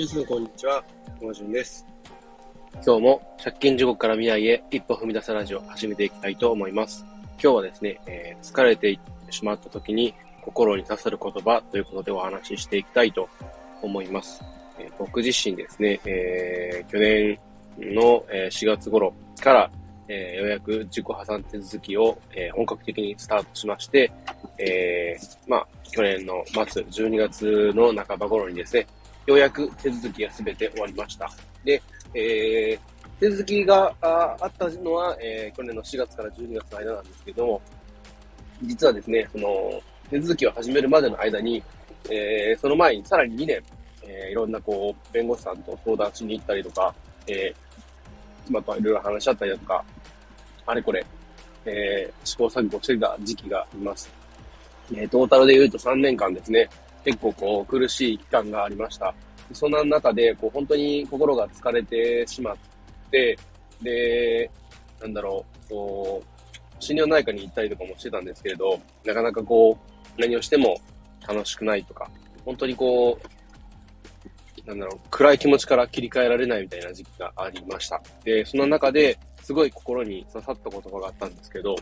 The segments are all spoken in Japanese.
皆さん、こんにちは。もじゅんです。今日も借金地獄から未来へ一歩踏み出すラジオを始めていきたいと思います。今日はですね、えー疲れてしまった時に心に刺さる言葉ということでお話ししていきたいと思います。えー僕自身ですね、えー去年の4月頃から、えようやく自己破産手続きを、え本格的にスタートしまして、えまあ、去年の末、12月の半ば頃にですね、ようやく手続きが全て終わりました。で、えー手続きがああったのは、えー去年の4月から12月の間なんですけども、実はですね、その、手続きを始めるまでの間に、えーその前にさらに2年、えーいろんなこう、弁護士さんと相談しに行ったりとか、えー妻といろいろ話し合ったりだとか、あれこれ、えー試行錯誤してた時期があります。えートータルで言うと3年間ですね、結構こう苦しい期間がありました。そんな中で、こう本当に心が疲れてしまって、で、なんだろう、こう、心療内科に行ったりとかもしてたんですけれど、なかなかこう、何をしても楽しくないとか、本当にこう、なんだろう、暗い気持ちから切り替えられないみたいな時期がありました。で、その中ですごい心に刺さった言葉があったんですけど、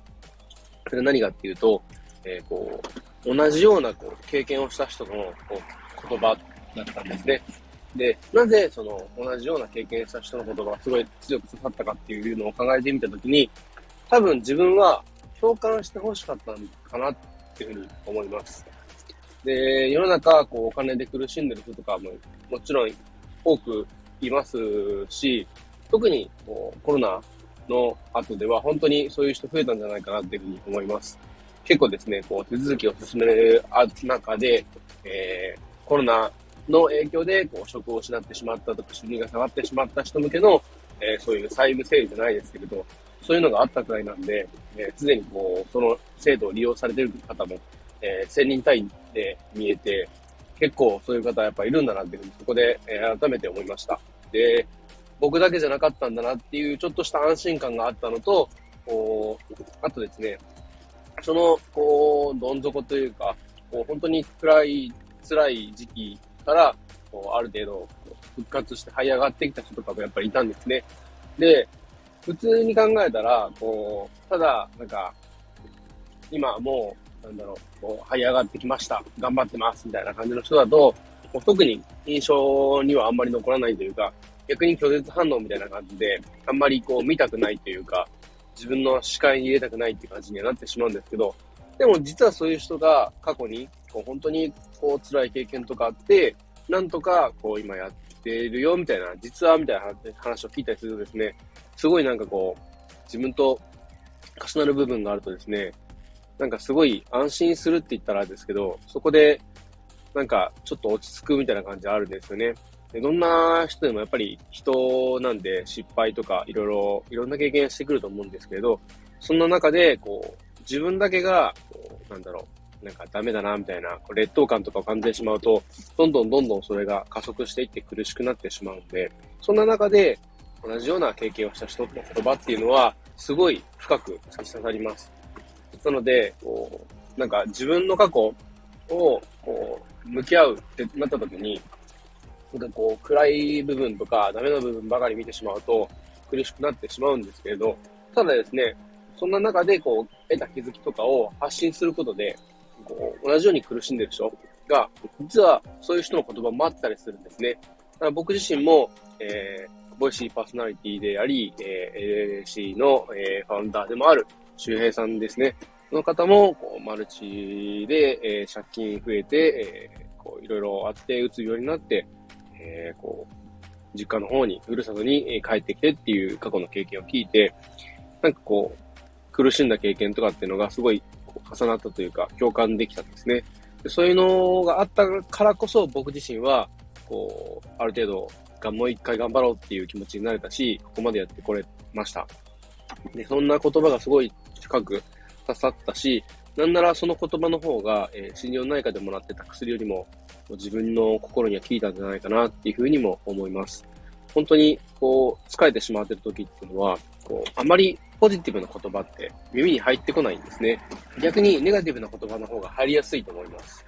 それ何かっていうと、えーこう、同じようなこう経験をした人のこう言葉だったんですね。で、なぜその同じような経験した人の言葉がすごい強く刺さったかっていうのを考えてみたときに、多分自分は共感して欲しかったのかなっていうふうに思います。で、世の中、こう、お金で苦しんでる人とかももちろん多くいますし、特にこうコロナの後では本当にそういう人増えたんじゃないかなっていうふうに思います。結構ですね、こう手続きを進める中で、えーコロナの影響でこう職を失ってしまったとか収入が下がってしまった人向けの、えーそういう債務整理じゃないですけれど、そういうのがあったくらいなんで、えー常にこう、その制度を利用されている方も、えー千人単位で見えて、結構そういう方やっぱいるんだなっていうふうにそこで、えー改めて思いました。で、僕だけじゃなかったんだなっていうちょっとした安心感があったのと、こう、あとですね、その、こう、どん底というか、こう、本当に暗い、辛い時期から、こう、ある程度、復活して這い上がってきた人とかもやっぱりいたんですね。で、普通に考えたら、こう、ただ、なんか、今もう、なんだろう、こう、這い上がってきました。頑張ってます。みたいな感じの人だと、こう特に印象にはあんまり残らないというか、逆に拒絶反応みたいな感じで、あんまりこう見たくないというか、自分の視界に入れたくないっていう感じにはなってしまうんですけど、でも実はそういう人が過去に、こう本当にこう辛い経験とかあって、なんとかこう今やっているよみたいな、実はみたいな話を聞いたりするとですね、すごいなんかこう、自分と重なる部分があるとですね、なんかすごい安心するって言ったらですけど、そこでなんかちょっと落ち着くみたいな感じあるんですよね。でどんな人でもやっぱり人なんで失敗とかいろいろ、いろんな経験してくると思うんですけれど、そんな中で、こう、自分だけが、こう、なんだろう、なんかダメだな、みたいな、劣等感とかを感じてしまうと、どんどんどんどんそれが加速していって苦しくなってしまうんで、そんな中で、同じような経験をした人の言葉っていうのは、すごい深く突き刺さります。なので、こう、なんか自分の過去を、こう、向き合うってなった時に、なんかこう、暗い部分とか、ダメな部分ばかり見てしまうと、苦しくなってしまうんですけれど、ただですね、そんな中で、こう、得た気づきとかを発信することで、こう、同じように苦しんでる人が、実はそういう人の言葉もあったりするんですね。だから僕自身も、えー、ボイシーパーソナリティであり、えー、LLC の、えー、ファウンダーでもある周平さんですね。その方も、こう、マルチで、えー、借金増えて、えー、こう、いろいろあって、うつ病になって、えー、こう、実家の方に、ふるさとにえ帰ってきてっていう過去の経験を聞いて、なんかこう、苦しんだ経験とかっていうのがすごい重なったというか、共感できたんですね。でそういうのがあったからこそ僕自身は、こう、ある程度が、もう一回頑張ろうっていう気持ちになれたし、ここまでやってこれました。で、そんな言葉がすごい深く刺さったし、なんならその言葉の方が、えー心療内科でもらってた薬よりも、自分の心には効いたんじゃないかなっていうふうにも思います。本当に、こう、疲れてしまってる時っていうのは、こう、あまりポジティブな言葉って耳に入ってこないんですね。逆にネガティブな言葉の方が入りやすいと思います。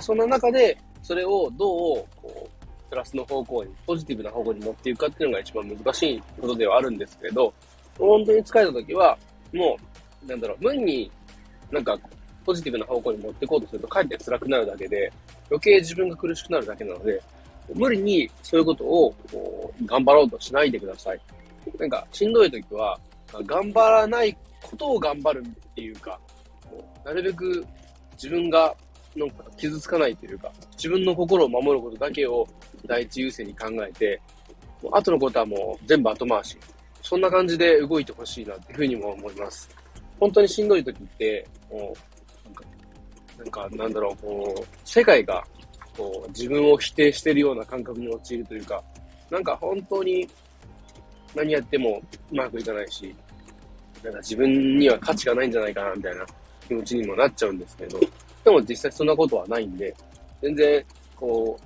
そんな中で、それをどう、こう、プラスの方向に、ポジティブな方向に持っていくかっていうのが一番難しいことではあるんですけれど、本当に疲れた時は、もう、なんだろう、無理になんかポジティブな方向に持っていこうとすると、かえって辛くなるだけで、余計自分が苦しくなるだけなので、無理にそういうことをこう頑張ろうとしないでください。なんか、しんどい時は、頑張らないことを頑張るっていうか、なるべく自分がなんか傷つかないというか、自分の心を守ることだけを第一優先に考えて、後のことはもう全部後回し。そんな感じで動いてほしいなっていうふうにも思います。本当にしんどい時って、もう、なんか、なんかなんだろう、こう、世界が、こう、自分を否定してるような感覚に陥るというか、なんか本当に何やってもうまくいかないし、なんか自分には価値がないんじゃないかな、みたいな気持ちにもなっちゃうんですけど、でも実際そんなことはないんで、全然、こ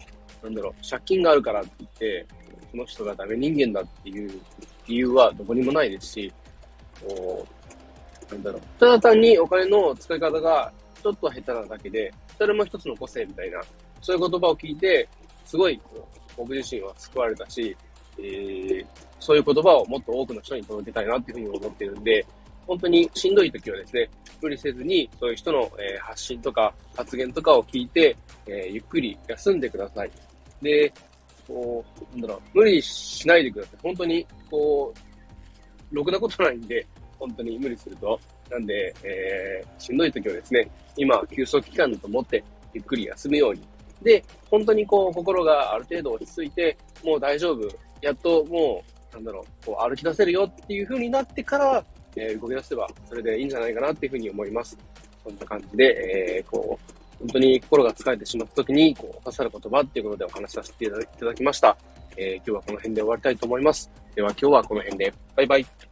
う、なんだろう、借金があるからって言って、その人がダメ人間だっていう理由はどこにもないですし、こう、なんだろう、ただ単にお金の使い方がちょっと下手なだけで、それも一つの個性みたいな、そういう言葉を聞いて、すごい、僕自身は救われたし、えー、そういう言葉をもっと多くの人に届けたいなっていうふうに思ってるんで、本当にしんどい時はですね、無理せずに、そういう人の、えー、発信とか発言とかを聞いて、え、ゆっくり休んでください。で、こう、なんだろう、無理しないでください。本当に、こう、ろくなことないんで、本当に無理すると。なんで、えー、しんどい時はですね、今、休息期間だと思って、ゆっくり休むように。で、本当にこう、心がある程度落ち着いて、もう大丈夫。やっともう、なんだろう、こう歩き出せるよっていう風になってから、えー、動き出せば、それでいいんじゃないかなっていう風に思います。そんな感じで、えー、こう、本当に心が疲れてしまった時に、こう、刺さる言葉っていうことでお話しさせていただきました。えー、今日はこの辺で終わりたいと思います。では今日はこの辺で。バイバイ。